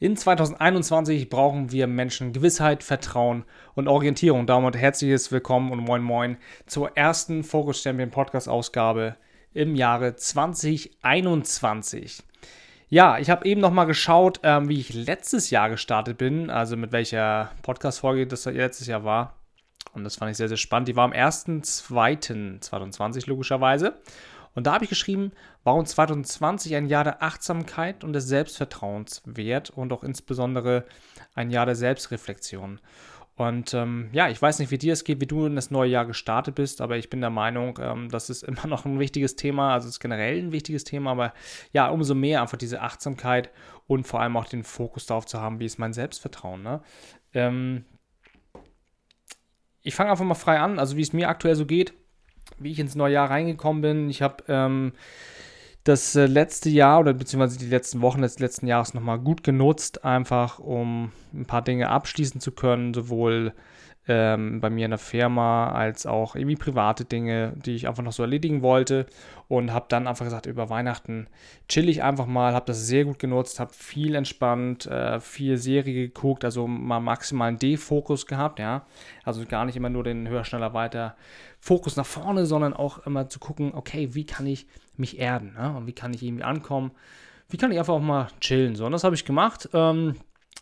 In 2021 brauchen wir Menschen Gewissheit, Vertrauen und Orientierung. Damit herzliches Willkommen und moin moin zur ersten Focus Champion Podcast Ausgabe im Jahre 2021. Ja, ich habe eben noch mal geschaut, ähm, wie ich letztes Jahr gestartet bin, also mit welcher Podcast-Folge das letztes Jahr war. Und das fand ich sehr, sehr spannend. Die war am 1.2.2020 logischerweise. Und da habe ich geschrieben, warum 2020 ein Jahr der Achtsamkeit und des Selbstvertrauens wird und auch insbesondere ein Jahr der Selbstreflexion. Und ähm, ja, ich weiß nicht, wie dir es geht, wie du in das neue Jahr gestartet bist, aber ich bin der Meinung, ähm, das ist immer noch ein wichtiges Thema, also ist generell ein wichtiges Thema, aber ja, umso mehr einfach diese Achtsamkeit und vor allem auch den Fokus darauf zu haben, wie ist mein Selbstvertrauen. Ne? Ähm, ich fange einfach mal frei an, also wie es mir aktuell so geht wie ich ins neue Jahr reingekommen bin. Ich habe ähm, das äh, letzte Jahr oder beziehungsweise die letzten Wochen des letzten Jahres nochmal gut genutzt, einfach um ein paar Dinge abschließen zu können, sowohl ähm, bei mir in der Firma als auch irgendwie private Dinge, die ich einfach noch so erledigen wollte. Und habe dann einfach gesagt, über Weihnachten chill ich einfach mal, habe das sehr gut genutzt, habe viel entspannt, äh, viel Serie geguckt, also mal maximalen D-Fokus gehabt, ja, also gar nicht immer nur den höher, schneller, weiter Fokus nach vorne, sondern auch immer zu gucken, okay, wie kann ich mich erden ne? und wie kann ich irgendwie ankommen, wie kann ich einfach auch mal chillen, so und das habe ich gemacht, ähm,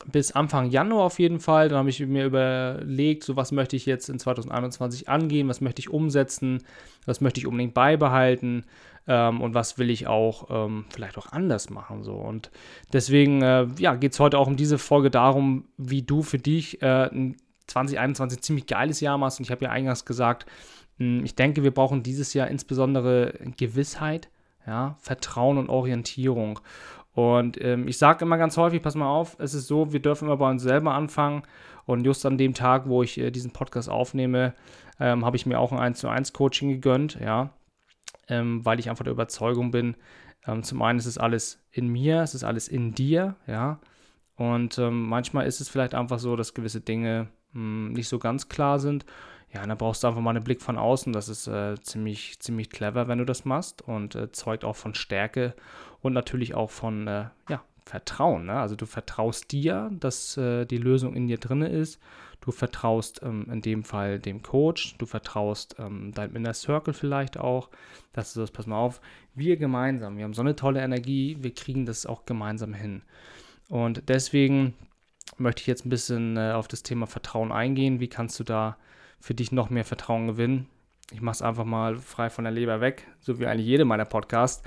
bis Anfang Januar auf jeden Fall. Dann habe ich mir überlegt, so was möchte ich jetzt in 2021 angehen, was möchte ich umsetzen, was möchte ich unbedingt beibehalten ähm, und was will ich auch ähm, vielleicht auch anders machen. So. Und deswegen äh, ja, geht es heute auch um diese Folge darum, wie du für dich äh, 2021 ein ziemlich geiles Jahr machst. Und ich habe ja eingangs gesagt, mh, hm, ich denke, wir brauchen dieses Jahr insbesondere Gewissheit, ja, Vertrauen und Orientierung. Und ähm, ich sage immer ganz häufig, pass mal auf, es ist so, wir dürfen immer bei uns selber anfangen. Und just an dem Tag, wo ich äh, diesen Podcast aufnehme, ähm, habe ich mir auch ein 1 zu 1 Coaching gegönnt, ja, ähm, weil ich einfach der Überzeugung bin, ähm, zum einen ist es alles in mir, es ist alles in dir, ja. Und ähm, manchmal ist es vielleicht einfach so, dass gewisse Dinge mh, hm, nicht so ganz klar sind. Ja, dann brauchst du einfach mal einen Blick von außen. Das ist äh, ziemlich, ziemlich clever, wenn du das machst und äh, zeugt auch von Stärke und natürlich auch von äh, ja, Vertrauen. Ne? Also du vertraust dir, dass äh, die Lösung in dir drin ist. Du vertraust ähm, in dem Fall dem Coach, du vertraust ähm, deinem Inner Circle vielleicht auch, dass du das, pass mal auf, wir gemeinsam, wir haben so eine tolle Energie, wir kriegen das auch gemeinsam hin. Und deswegen möchte ich jetzt ein bisschen äh, auf das Thema Vertrauen eingehen. Wie kannst du da für dich noch mehr Vertrauen gewinnen? Ich mache es einfach mal frei von der Leber weg, so wie eigentlich jede meiner Podcasts.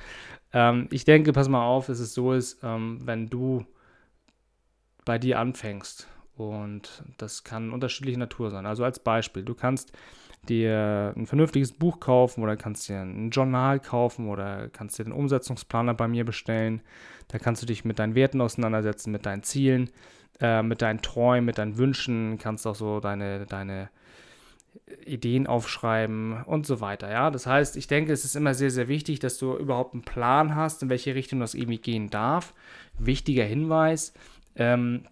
Ähm, ich denke, pass mal auf, dass es so ist, ähm, wenn du bei dir anfängst und das kann unterschiedliche Natur sein. Also als Beispiel, du kannst dir ein vernünftiges Buch kaufen oder kannst dir ein Journal kaufen oder kannst dir den Umsetzungsplaner bei mir bestellen. Da kannst du dich mit deinen Werten auseinandersetzen, mit deinen Zielen, äh, mit deinen Träumen, mit deinen Wünschen, kannst auch so deine, deine Ideen aufschreiben und so weiter. Ja, das heißt, ich denke, es ist immer sehr, sehr wichtig, dass du überhaupt einen Plan hast, in welche Richtung das irgendwie gehen darf. Wichtiger Hinweis. Ähm,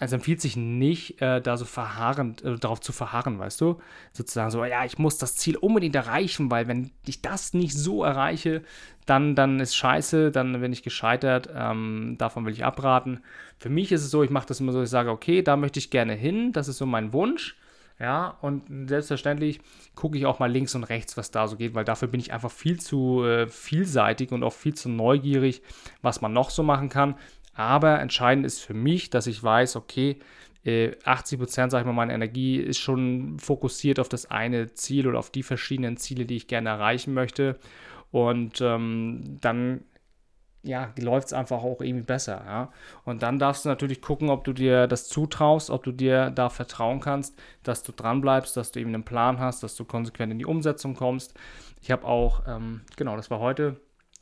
es empfiehlt sich nicht, äh, da so verharrend, äh, darauf zu verharren, weißt du? Sozusagen so, ja, ich muss das Ziel unbedingt erreichen, weil wenn ich das nicht so erreiche, dann, dann ist scheiße, dann bin ich gescheitert, ähm, davon will ich abraten. Für mich ist es so, ich mache das immer so, ich sage, okay, da möchte ich gerne hin, das ist so mein Wunsch. Ja, und selbstverständlich gucke ich auch mal links und rechts, was da so geht, weil dafür bin ich einfach viel zu äh, vielseitig und auch viel zu neugierig, was man noch so machen kann. Aber entscheidend ist für mich, dass ich weiß, okay, äh, 80 Prozent, sage ich mal, meiner Energie ist schon fokussiert auf das eine Ziel oder auf die verschiedenen Ziele, die ich gerne erreichen möchte. Und ähm, dann ja, läuft es einfach auch irgendwie besser. Ja? Und dann darfst du natürlich gucken, ob du dir das zutraust, ob du dir da vertrauen kannst, dass du dran bleibst, dass du eben einen Plan hast, dass du konsequent in die Umsetzung kommst. Ich habe auch, ähm, genau, das war heute,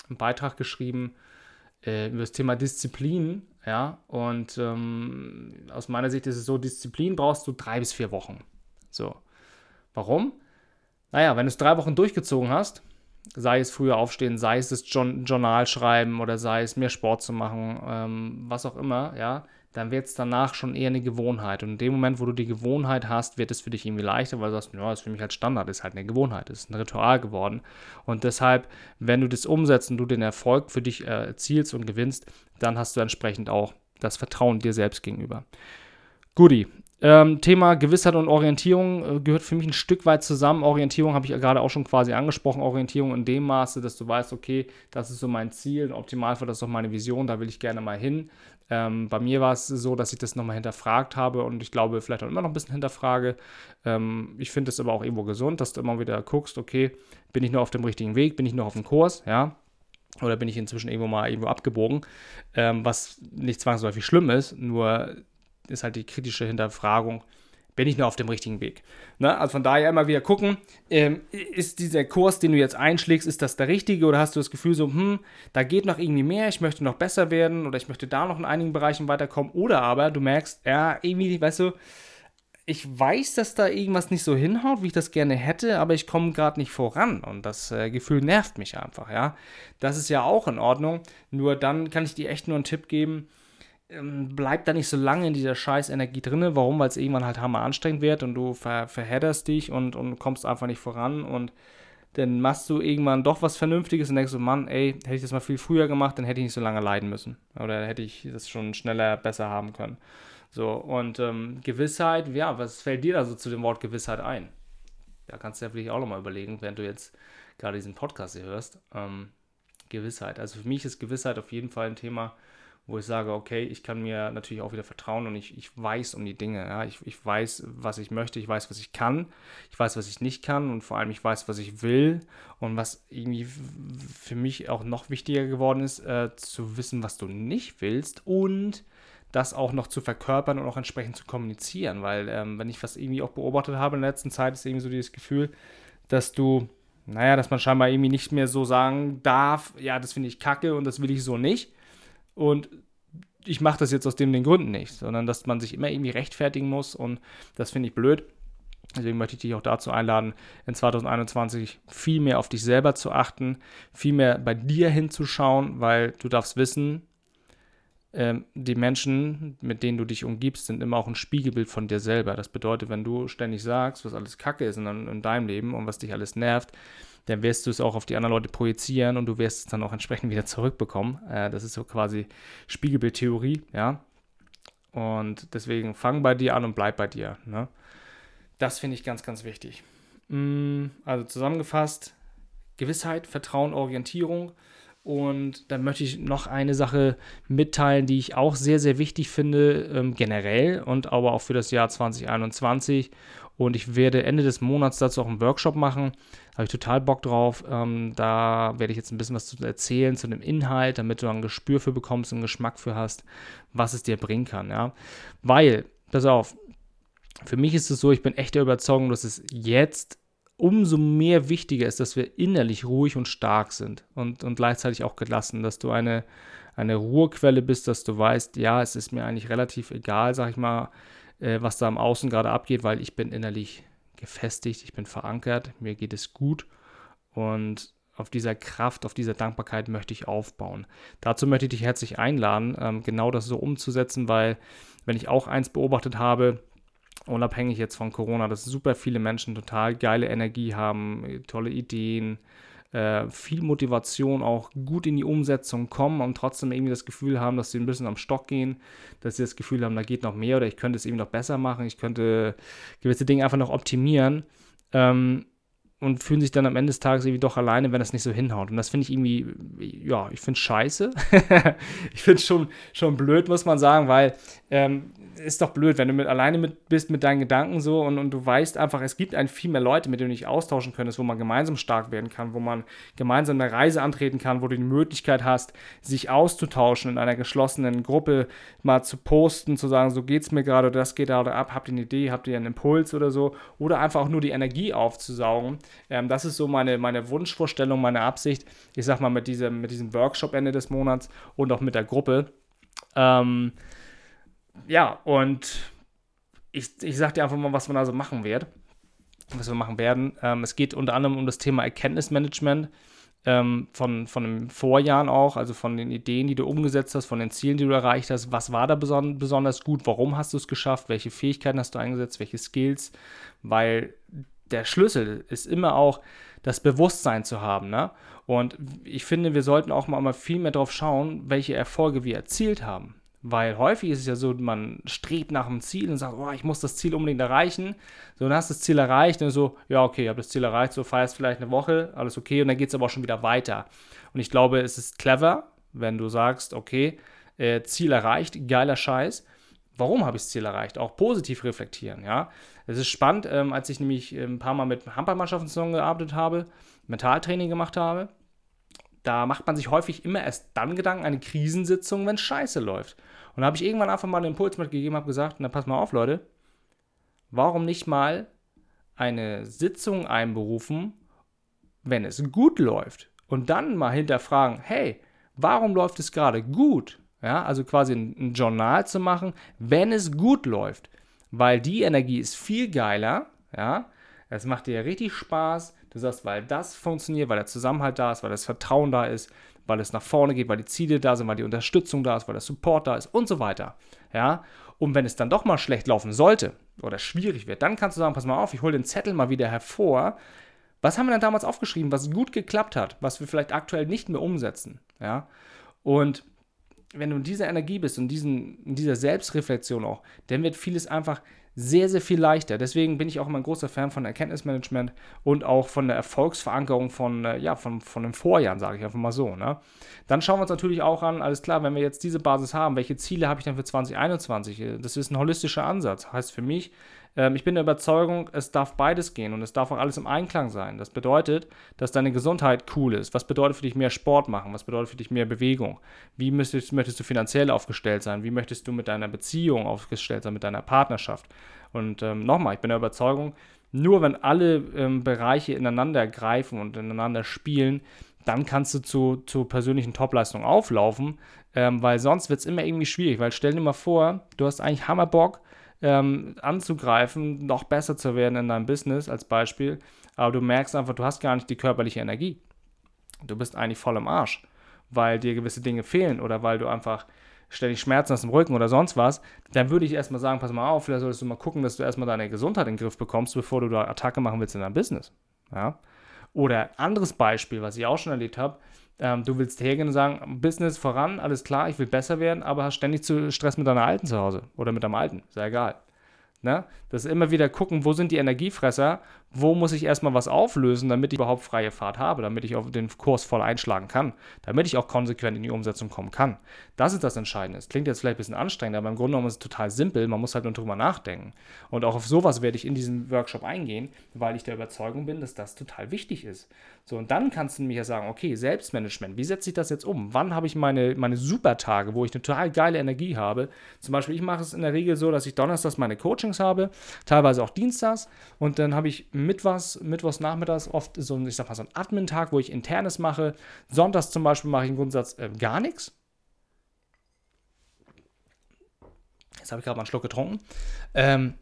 einen Beitrag geschrieben äh, über das Thema Disziplin. Ja, und ähm, aus meiner Sicht ist es so, Disziplin brauchst du drei bis vier Wochen. So. Warum? Naja, wenn du es drei Wochen durchgezogen hast, sei es früher aufstehen, sei es das Journal schreiben oder sei es mehr Sport zu machen, ähm, was auch immer, ja, dann wird es danach schon eher eine Gewohnheit. Und in dem Moment, wo du die Gewohnheit hast, wird es für dich irgendwie leichter, weil du sagst, ja, das ist für mich halt Standard, ist halt eine Gewohnheit, ist ein Ritual geworden. Und deshalb, wenn du das umsetzt und du den Erfolg für dich äh, erzielst und gewinnst, dann hast du entsprechend auch das Vertrauen dir selbst gegenüber. Guti, ähm, Thema Gewissheit und Orientierung äh, gehört für mich ein Stück weit zusammen. Orientierung habe ich ja gerade auch schon quasi angesprochen. Orientierung in dem Maße, dass du weißt, okay, das ist so mein Ziel. Im Optimalfall das ist auch meine Vision, da will ich gerne mal hin. Ähm, bei mir war es so, dass ich das nochmal hinterfragt habe und ich glaube, vielleicht auch immer noch ein bisschen hinterfrage. Ähm, ich finde es aber auch irgendwo gesund, dass du immer wieder guckst, okay, bin ich nur auf dem richtigen Weg, bin ich noch auf dem Kurs, ja, oder bin ich inzwischen irgendwo mal irgendwo abgebogen, ähm, was nicht zwangsläufig schlimm ist, nur ist halt die kritische Hinterfragung, bin ich nur auf dem richtigen Weg. Ne? Also von daher immer wieder gucken, ähm, ist dieser Kurs, den du jetzt einschlägst, ist das der richtige oder hast du das Gefühl so, hm, da geht noch irgendwie mehr, ich möchte noch besser werden oder ich möchte da noch in einigen Bereichen weiterkommen oder aber du merkst, ja, irgendwie, weißt du, ich weiß, dass da irgendwas nicht so hinhaut, wie ich das gerne hätte, aber ich komme gerade nicht voran und das äh, Gefühl nervt mich einfach, ja. Das ist ja auch in Ordnung, nur dann kann ich dir echt nur einen Tipp geben, ähm, bleib da nicht so lange in dieser scheiß Energie drin. Warum? Weil es irgendwann halt hammer anstrengend wird und du ver verhedderst dich und, und kommst einfach nicht voran und dann machst du irgendwann doch was Vernünftiges und denkst so, Mann, ey, hätte ich das mal viel früher gemacht, dann hätte ich nicht so lange leiden müssen. Oder hätte ich das schon schneller, besser haben können. So, und ähm, Gewissheit, ja, was fällt dir da so zu dem Wort Gewissheit ein? Da kannst du ja vielleicht auch nochmal überlegen, während du jetzt gerade diesen Podcast hier hörst. Ähm, Gewissheit. Also für mich ist Gewissheit auf jeden Fall ein Thema, wo ich sage, okay, ich kann mir natürlich auch wieder vertrauen und ich, ich weiß um die Dinge. Ja? Ich, ich weiß, was ich möchte, ich weiß, was ich kann, ich weiß, was ich nicht kann und vor allem ich weiß, was ich will und was irgendwie für mich auch noch wichtiger geworden ist, äh, zu wissen, was du nicht willst und das auch noch zu verkörpern und auch entsprechend zu kommunizieren, weil ähm, wenn ich was irgendwie auch beobachtet habe in der letzten Zeit, ist irgendwie so dieses Gefühl, dass du naja, dass man scheinbar irgendwie nicht mehr so sagen darf, ja, das finde ich kacke und das will ich so nicht, und ich mache das jetzt aus dem den Gründen nicht, sondern dass man sich immer irgendwie rechtfertigen muss und das finde ich blöd. Deswegen möchte ich dich auch dazu einladen, in 2021 viel mehr auf dich selber zu achten, viel mehr bei dir hinzuschauen, weil du darfst wissen, ähm, die Menschen, mit denen du dich umgibst, sind immer auch ein Spiegelbild von dir selber. Das bedeutet, wenn du ständig sagst, was alles Kacke ist in, in deinem Leben und was dich alles nervt, dann wirst du es auch auf die anderen Leute projizieren und du wirst es dann auch entsprechend wieder zurückbekommen. Äh, das ist so quasi Spiegelbildtheorie, ja. Und deswegen fang bei dir an und bleib bei dir. Ne? Das finde ich ganz, ganz wichtig. Mm, also zusammengefasst, Gewissheit, Vertrauen, Orientierung. Und dann möchte ich noch eine Sache mitteilen, die ich auch sehr, sehr wichtig finde, ähm, generell und aber auch für das Jahr 2021. Und ich werde Ende des Monats dazu auch einen Workshop machen. Da habe ich total Bock drauf. Ähm, da werde ich jetzt ein bisschen was zu erzählen zu dem Inhalt, damit du ein Gespür für bekommst, einen Geschmack für hast, was es dir bringen kann. Ja? Weil, pass auf, für mich ist es so, ich bin echt der Überzeugung, dass es jetzt umso mehr wichtiger ist, dass wir innerlich ruhig und stark sind und, und gleichzeitig auch gelassen, dass du eine, eine Ruhequelle bist, dass du weißt, ja, es ist mir eigentlich relativ egal, sag ich mal, äh, was da am Außen gerade abgeht, weil ich bin innerlich gefestigt, ich bin verankert, mir geht es gut und auf dieser Kraft, auf dieser Dankbarkeit möchte ich aufbauen. Dazu möchte ich dich herzlich einladen, ähm, genau das so umzusetzen, weil wenn ich auch eins beobachtet habe, unabhängig jetzt von Corona, dass super viele Menschen total geile Energie haben, tolle Ideen, äh, viel Motivation, auch gut in die Umsetzung kommen und trotzdem irgendwie das Gefühl haben, dass sie ein bisschen am Stock gehen, dass sie das Gefühl haben, da geht noch mehr oder ich könnte es eben noch besser machen, ich könnte gewisse Dinge einfach noch optimieren. Ähm, und fühlen sich dann am Ende des Tages irgendwie doch alleine, wenn das nicht so hinhaut. Und das finde ich irgendwie, ja, ich finde es scheiße. ich finde es schon, schon blöd, muss man sagen, weil ähm, ist doch blöd, wenn du mit, alleine mit, bist mit deinen Gedanken so und, und du weißt einfach, es gibt ein viel mehr Leute, mit denen du dich austauschen könntest, wo man gemeinsam stark werden kann, wo man gemeinsam eine Reise antreten kann, wo du die Möglichkeit hast, sich auszutauschen in einer geschlossenen Gruppe, mal zu posten, zu sagen, so geht es mir gerade oder das geht gerade ab, habt ihr eine Idee, habt ihr einen Impuls oder so, oder einfach auch nur die Energie aufzusaugen. Ähm, das ist so meine, meine Wunschvorstellung, meine Absicht, ich sag mal, mit diesem, mit diesem Workshop Ende des Monats und auch mit der Gruppe. Ähm, ja, und ich, ich sag dir einfach mal, was man also machen wird, was wir machen werden. Ähm, es geht unter anderem um das Thema Erkenntnismanagement ähm, von, von den Vorjahren auch, also von den Ideen, die du umgesetzt hast, von den Zielen, die du erreicht hast. Was war da beson besonders gut? Warum hast du es geschafft? Welche Fähigkeiten hast du eingesetzt? Welche Skills? Weil der Schlüssel ist immer auch das Bewusstsein zu haben. Ne? Und ich finde, wir sollten auch mal viel mehr darauf schauen, welche Erfolge wir erzielt haben. Weil häufig ist es ja so, man strebt nach einem Ziel und sagt, oh, ich muss das Ziel unbedingt erreichen. So, dann hast du das Ziel erreicht und so, ja, okay, ich habe das Ziel erreicht, so feierst vielleicht eine Woche, alles okay, und dann geht es aber auch schon wieder weiter. Und ich glaube, es ist clever, wenn du sagst, okay, äh, Ziel erreicht, geiler Scheiß. Warum habe ich das Ziel erreicht? Auch positiv reflektieren, ja. Es ist spannend, ähm, als ich nämlich ein paar Mal mit Handballmannschaften zusammengearbeitet habe, Mentaltraining gemacht habe, da macht man sich häufig immer erst dann Gedanken, eine Krisensitzung, wenn Scheiße läuft. Und da habe ich irgendwann einfach mal einen Impuls mitgegeben, habe gesagt, na pass mal auf, Leute, warum nicht mal eine Sitzung einberufen, wenn es gut läuft? Und dann mal hinterfragen, hey, warum läuft es gerade gut? Ja, also quasi ein, ein Journal zu machen, wenn es gut läuft. Weil die Energie ist viel geiler, ja, es macht dir richtig Spaß. Du sagst, weil das funktioniert, weil der Zusammenhalt da ist, weil das Vertrauen da ist, weil es nach vorne geht, weil die Ziele da sind, weil die Unterstützung da ist, weil der Support da ist und so weiter. Ja, und wenn es dann doch mal schlecht laufen sollte oder schwierig wird, dann kannst du sagen, pass mal auf, ich hole den Zettel mal wieder hervor. Was haben wir denn damals aufgeschrieben, was gut geklappt hat, was wir vielleicht aktuell nicht mehr umsetzen? Ja, und wenn du in dieser Energie bist und diesen, in dieser Selbstreflexion auch, dann wird vieles einfach sehr, sehr viel leichter. Deswegen bin ich auch immer ein großer Fan von Erkenntnismanagement und auch von der Erfolgsverankerung von, äh, ja, von, von den Vorjahren, sage ich einfach mal so. Ne? Dann schauen wir uns natürlich auch an, alles klar, wenn wir jetzt diese Basis haben, welche Ziele habe ich dann für 2021? Das ist ein holistischer Ansatz. Heißt für mich, ähm, ich bin der Überzeugung, es darf beides gehen und es darf auch alles im Einklang sein. Das bedeutet, dass deine Gesundheit cool ist. Was bedeutet für dich mehr Sport machen? Was bedeutet für dich mehr Bewegung? Wie möchtest, möchtest du finanziell aufgestellt sein? Wie möchtest du mit deiner Beziehung aufgestellt sein, mit deiner Partnerschaft? Und ähm, nochmal, ich bin der Überzeugung, nur wenn alle ähm, Bereiche ineinander greifen und ineinander spielen, dann kannst du zu, zu persönlichen Topleistungen auflaufen, ähm, weil sonst wird es immer irgendwie schwierig. Weil stell dir mal vor, du hast eigentlich Hammerbock, ähm, anzugreifen, noch besser zu werden in deinem Business als Beispiel, aber du merkst einfach, du hast gar nicht die körperliche Energie. Du bist eigentlich voll im Arsch, weil dir gewisse Dinge fehlen oder weil du einfach ständig Schmerzen hast im Rücken oder sonst was, dann würde ich erstmal sagen, pass mal auf, vielleicht solltest du mal gucken, dass du erstmal deine Gesundheit in den Griff bekommst, bevor du da Attacke machen willst in deinem Business. Ja? Oder anderes Beispiel, was ich auch schon erlebt habe, ähm, du willst hergehen und sagen, Business voran, alles klar, ich will besser werden, aber hast ständig zu Stress mit deiner Alten zu Hause oder mit deinem Alten, ist egal. Ne? Das ist immer wieder gucken, wo sind die Energiefresser, wo muss ich erstmal was auflösen, damit ich überhaupt freie Fahrt habe, damit ich auf den Kurs voll einschlagen kann, damit ich auch konsequent in die Umsetzung kommen kann. Das ist das Entscheidende. Es klingt jetzt vielleicht ein bisschen anstrengend, aber im Grunde genommen ist es total simpel, man muss halt nur drüber nachdenken. Und auch auf sowas werde ich in diesem Workshop eingehen, weil ich der Überzeugung bin, dass das total wichtig ist. So, und dann kannst du mir ja sagen, okay, Selbstmanagement, wie setze ich das jetzt um? Wann habe ich meine, meine Supertage, wo ich eine total geile Energie habe? Zum Beispiel, ich mache es in der Regel so, dass ich donnerstags meine Coachings habe, teilweise auch dienstags und dann habe ich mittwochs, mittwochs nachmittags oft so, ich sag mal, so einen Admin-Tag, wo ich internes mache. Sonntags zum Beispiel mache ich im Grundsatz äh, gar nichts. Jetzt habe ich gerade mal einen Schluck getrunken. Ähm,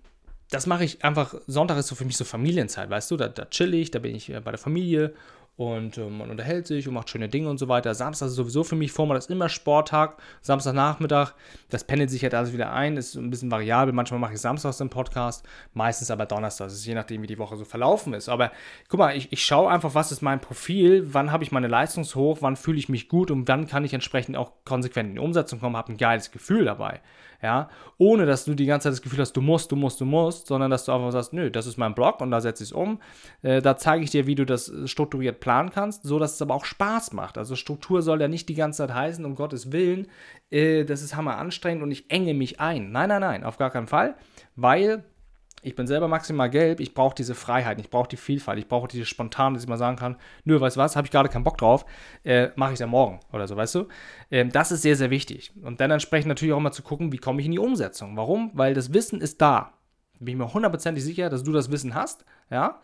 das mache ich einfach, Sonntag ist so für mich so Familienzeit, weißt du, da, da chill ich, da bin ich äh, bei der Familie und äh, man unterhält sich und macht schöne Dinge und so weiter. Samstag ist sowieso für mich Format, das ist immer Sporttag, Samstagnachmittag, das pendelt sich halt alles wieder ein, ist ein bisschen variabel. Manchmal mache ich samstags den Podcast, meistens aber donnerstags, ist je nachdem, wie die Woche so verlaufen ist. Aber guck mal, ich, ich schaue einfach, was ist mein Profil, wann habe ich meine Leistungshoch, wann fühle ich mich gut und dann kann ich entsprechend auch konsequent in die Umsetzung kommen, habe ein geiles Gefühl dabei ja, ohne dass du die ganze Zeit das Gefühl hast, du musst, du musst, du musst, sondern dass du einfach sagst, nö, das ist mein Blog und da setze ich es um. Äh, da zeige ich dir, wie du das strukturiert planen kannst, so dass es aber auch Spaß macht. Also Struktur soll ja nicht die ganze Zeit heißen, um Gottes Willen, äh, das ist hammer anstrengend und ich enge mich ein. Nein, nein, nein, auf gar keinen Fall, weil ich bin selber maximal gelb, ich brauche diese Freiheit, ich brauche die Vielfalt, ich brauche diese Spontane, dass ich mal sagen kann, nö, weißt du was, habe ich gerade keinen Bock drauf, äh, mache ich dann morgen oder so, weißt du? Ähm, das ist sehr, sehr wichtig. Und dann entsprechend natürlich auch mal zu gucken, wie komme ich in die Umsetzung. Warum? Weil das Wissen ist da. Bin ich mir hundertprozentig sicher, dass du das Wissen hast, ja?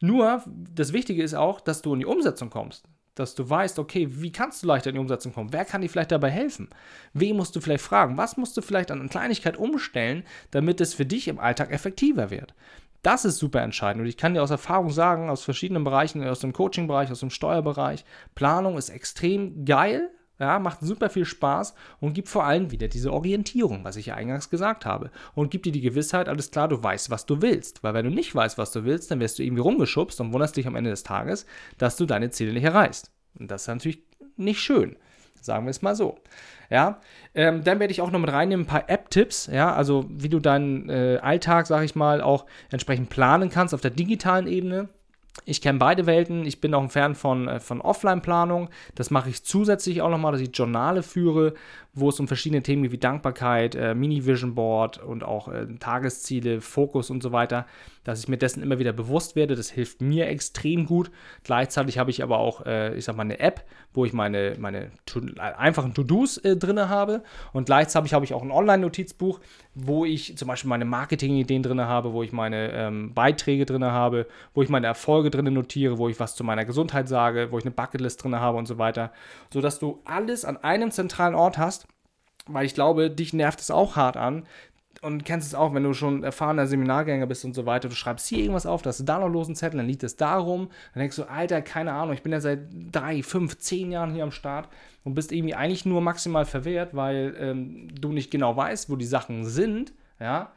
Nur, das Wichtige ist auch, dass du in die Umsetzung kommst dass du weißt, okay, wie kannst du leichter in die Umsetzung kommen? Wer kann dir vielleicht dabei helfen? Wen musst du vielleicht fragen? Was musst du vielleicht an Kleinigkeit umstellen, damit es für dich im Alltag effektiver wird? Das ist super entscheidend und ich kann dir aus Erfahrung sagen, aus verschiedenen Bereichen, aus dem Coaching-Bereich, aus dem Steuerbereich, Planung ist extrem geil, ja, macht super viel Spaß und gibt vor allem wieder diese Orientierung, was ich ja eingangs gesagt habe. Und gibt dir die Gewissheit, alles klar, du weißt, was du willst. Weil wenn du nicht weißt, was du willst, dann wirst du irgendwie rumgeschubst und wunderst dich am Ende des Tages, dass du deine Ziele nicht erreichst. Und das ist natürlich nicht schön. Sagen wir es mal so. Ja, ähm, dann werde ich auch noch mit reinnehmen ein paar App-Tipps, ja, also wie du deinen äh, Alltag, sag ich mal, auch entsprechend planen kannst auf der digitalen Ebene. Ich kenne beide Welten. Ich bin auch ein Fan von, äh, von Offline-Planung. Das mache ich zusätzlich auch nochmal, dass ich Journale führe, wo es um verschiedene Themen wie Dankbarkeit, äh, Mini-Vision Board und auch äh, Tagesziele, Fokus und so weiter, dass ich mir dessen immer wieder bewusst werde. Das hilft mir extrem gut. Gleichzeitig habe ich aber auch, äh, ich sag mal, eine App, wo ich meine, meine to einfachen To-Dos äh, drin habe. Und gleichzeitig habe ich auch ein Online-Notizbuch, wo ich zum Beispiel meine Marketing-Ideen drin habe, wo ich meine ähm, Beiträge drin habe, wo ich meine Erfolge drin notiere, wo ich was zu meiner Gesundheit sage, wo ich eine Bucketlist drin habe und so weiter. Sodass du alles an einem zentralen Ort hast weil ich glaube, dich nervt es auch hart an. Und kennst es auch, wenn du schon erfahrener Seminargänger bist und so weiter, du schreibst hier irgendwas auf, da hast du da noch losen Zettel, dann liegt es darum, dann denkst du, Alter, keine Ahnung, ich bin ja seit drei, fünf, zehn Jahren hier am Start und bist irgendwie eigentlich nur maximal verwehrt, weil ähm, du nicht genau weißt, wo die Sachen sind, ja,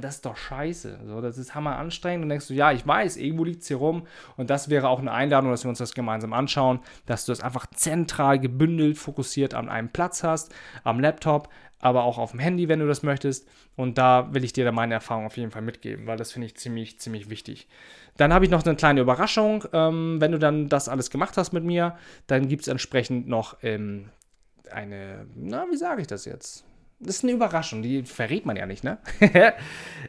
das ist doch scheiße. So, das ist hammer anstrengend. Und denkst du, ja, ich weiß, irgendwo liegt es hier rum. Und das wäre auch eine Einladung, dass wir uns das gemeinsam anschauen, dass du das einfach zentral gebündelt, fokussiert an einem Platz hast, am Laptop, aber auch auf dem Handy, wenn du das möchtest. Und da will ich dir dann meine Erfahrung auf jeden Fall mitgeben, weil das finde ich ziemlich, ziemlich wichtig. Dann habe ich noch eine kleine Überraschung. Ähm, wenn du dann das alles gemacht hast mit mir, dann gibt es entsprechend noch ähm, eine, na, wie sage ich das jetzt? Das ist eine Überraschung, die verrät man ja nicht, ne?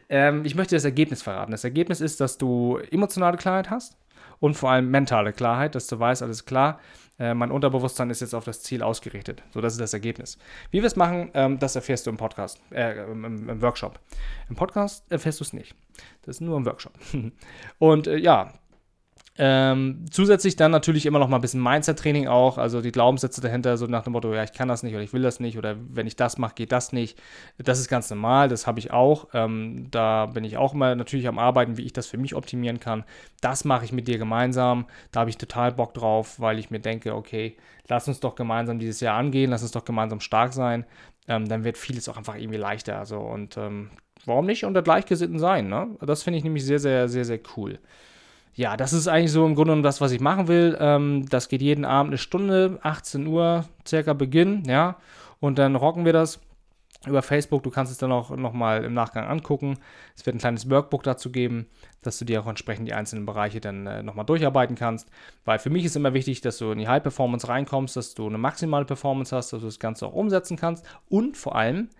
ähm, ich möchte das Ergebnis verraten. Das Ergebnis ist, dass du emotionale Klarheit hast und vor allem mentale Klarheit, dass du weißt, alles klar, äh, mein Unterbewusstsein ist jetzt auf das Ziel ausgerichtet. So, das ist das Ergebnis. Wie wir es machen, ähm, das erfährst du im Podcast, äh, im, im, Workshop. Im Podcast erfährst du es nicht. Das ist nur im Workshop. und äh, ja, ähm, zusätzlich dann natürlich immer noch mal ein bisschen Mindset-Training auch, also die Glaubenssätze dahinter, so nach dem Motto, ja, ich kann das nicht oder ich will das nicht oder wenn ich das mache, geht das nicht. Das ist ganz normal, das habe ich auch. Ähm, da bin ich auch immer natürlich am Arbeiten, wie ich das für mich optimieren kann. Das mache ich mit dir gemeinsam. Da habe ich total Bock drauf, weil ich mir denke, okay, lass uns doch gemeinsam dieses Jahr angehen, lass uns doch gemeinsam stark sein. Ähm, dann wird vieles auch einfach irgendwie leichter. Also und ähm, warum nicht unter Gleichgesinnten sein? Ne? Das finde ich nämlich sehr, sehr, sehr, sehr cool ja, das ist eigentlich so im Grunde genommen das, was ich machen will. Ähm, das geht jeden Abend eine Stunde, 18 Uhr circa Beginn, ja. Und dann rocken wir das über Facebook. Du kannst es dann auch nochmal im Nachgang angucken. Es wird ein kleines Workbook dazu geben, dass du dir auch entsprechend die einzelnen Bereiche dann äh, nochmal durcharbeiten kannst. Weil für mich ist immer wichtig, dass du in die High Performance reinkommst, dass du eine maximale Performance hast, dass du das Ganze auch umsetzen kannst und vor allem,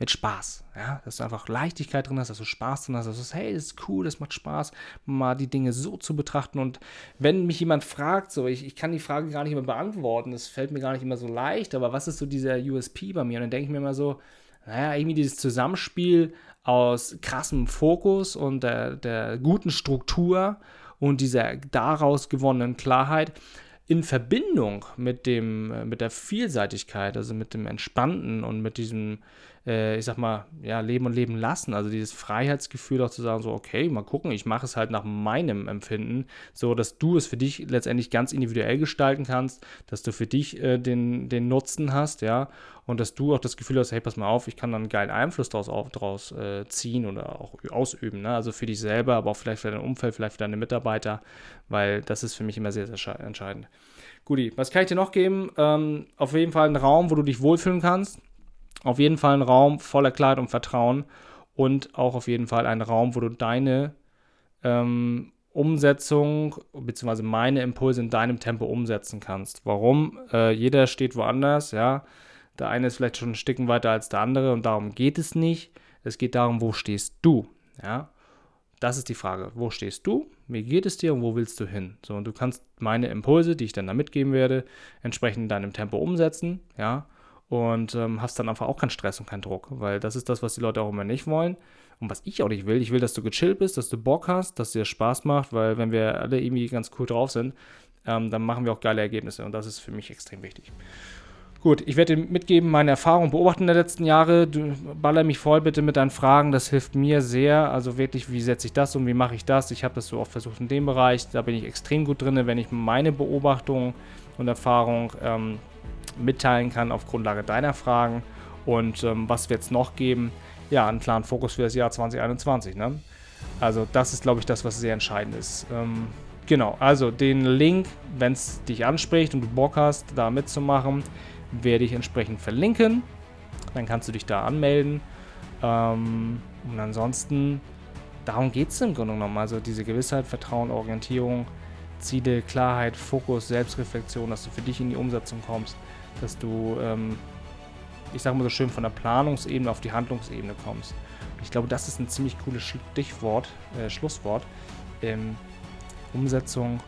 mit Spaß. Ja? Dass du einfach Leichtigkeit drin hast, dass du Spaß drin hast, dass du sagst, hey, das ist cool, das macht Spaß, mal die Dinge so zu betrachten. Und wenn mich jemand fragt, so, ich, ich kann die Frage gar nicht immer beantworten, das fällt mir gar nicht immer so leicht, aber was ist so dieser USP bei mir? Und dann denke ich mir immer so, naja, irgendwie dieses Zusammenspiel aus krassem Fokus und der, der guten Struktur und dieser daraus gewonnenen Klarheit in Verbindung mit dem, äh, mit der Vielseitigkeit, also mit dem Entspannten und mit diesem, äh, ich sag mal, ja, Leben und Leben lassen, also dieses Freiheitsgefühl auch zu sagen, so, okay, mal gucken, ich mache es halt nach meinem Empfinden, so dass du es für dich letztendlich ganz individuell gestalten kannst, dass du für dich äh, den, den Nutzen hast, ja, und dass du auch das Gefühl hast, hey, pass mal auf, ich kann dann einen geilen Einfluss daraus, auf, daraus äh, ziehen oder auch ausüben, ne? also für dich selber, aber auch vielleicht für dein Umfeld, vielleicht für deine Mitarbeiter, weil das ist für mich immer sehr, sehr entscheidend. Guti, was kann ich dir noch geben? Ähm, auf jeden Fall einen Raum, wo du dich wohlfühlen kannst. Auf jeden Fall einen Raum voller Klarheit und Vertrauen. Und auch auf jeden Fall einen Raum, wo du deine ähm, Umsetzung bzw. meine Impulse in deinem Tempo umsetzen kannst. Warum? Äh, jeder steht woanders, ja. Der eine ist vielleicht schon ein Stück weiter als der andere und darum geht es nicht. Es geht darum, wo stehst du, ja. Das ist die Frage. Wo stehst du? Wie geht es dir und wo willst du hin? So, und du kannst meine Impulse, die ich dann da mitgeben werde, entsprechend in deinem Tempo umsetzen, ja, und ähm, hast dann einfach auch keinen Stress und keinen Druck, weil das ist das, was die Leute auch immer nicht wollen und was ich auch nicht will. Ich will, dass du gechillt bist, dass du Bock hast, dass dir Spaß macht, weil wenn wir alle irgendwie ganz cool drauf sind, ähm, dann machen wir auch geile Ergebnisse und das ist für mich extrem wichtig. Gut, ich werde dir mitgeben, meine Erfahrungen beobachten der letzten Jahre. Du baller mich voll bitte mit deinen Fragen, das hilft mir sehr. Also wirklich, wie setze ich das um, wie mache ich das? Ich habe das so oft versucht in dem Bereich, da bin ich extrem gut drin, wenn ich meine Beobachtungen und Erfahrungen ähm, mitteilen kann auf Grundlage deiner Fragen. Und ähm, was wird es noch geben? Ja, einen klaren Fokus für das Jahr 2021. Ne? Also das ist, glaube ich, das, was sehr entscheidend ist. Ähm, genau, also den Link, wenn es dich anspricht und du Bock hast, da mitzumachen, werde ich entsprechend verlinken. Dann kannst du dich da anmelden. Ähm, und ansonsten, darum geht es im Grunde genommen. Also diese Gewissheit, Vertrauen, Orientierung, Ziele, Klarheit, Fokus, Selbstreflexion, dass du für dich in die Umsetzung kommst, dass du, ähm, ich sage mal so schön, von der Planungsebene auf die Handlungsebene kommst. Und ich glaube, das ist ein ziemlich cooles Stichwort, äh, Schlusswort. Ähm, Umsetzung,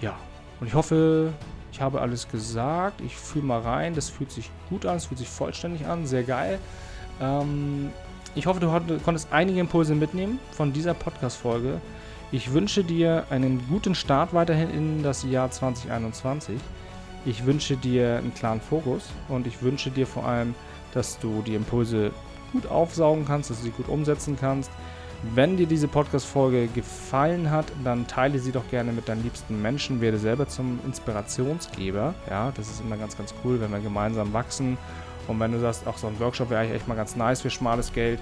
ja. Und ich hoffe, ich habe alles gesagt. Ich fühle mal rein. Das fühlt sich gut an. Es fühlt sich vollständig an. Sehr geil. Ähm, ich hoffe, du konntest einige Impulse mitnehmen von dieser Podcast-Folge. Ich wünsche dir einen guten Start weiterhin in das Jahr 2021. Ich wünsche dir einen klaren Fokus und ich wünsche dir vor allem, dass du die Impulse gut aufsaugen kannst, dass du sie gut umsetzen kannst wenn dir diese Podcast-Folge gefallen hat, dann teile sie doch gerne mit deinen liebsten Menschen. Werde selber zum Inspirationsgeber. Ja, das ist immer ganz, ganz cool, wenn wir gemeinsam wachsen. Und wenn du sagst, auch so ein Workshop wäre eigentlich echt mal ganz nice für schmales Geld,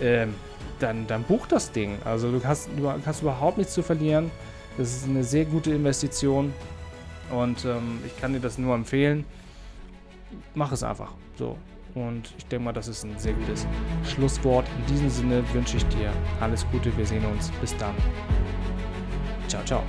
ähm, dann, dann buch das Ding. Also du hast, du hast überhaupt nichts zu verlieren. Das ist eine sehr gute Investition. Und ähm, ich kann dir das nur empfehlen. Mach es einfach. So. Und ich denke mal, das ist ein sehr gutes Schlusswort. In diesem Sinne wünsche ich dir alles Gute. Wir sehen uns. Bis dann. Ciao, ciao.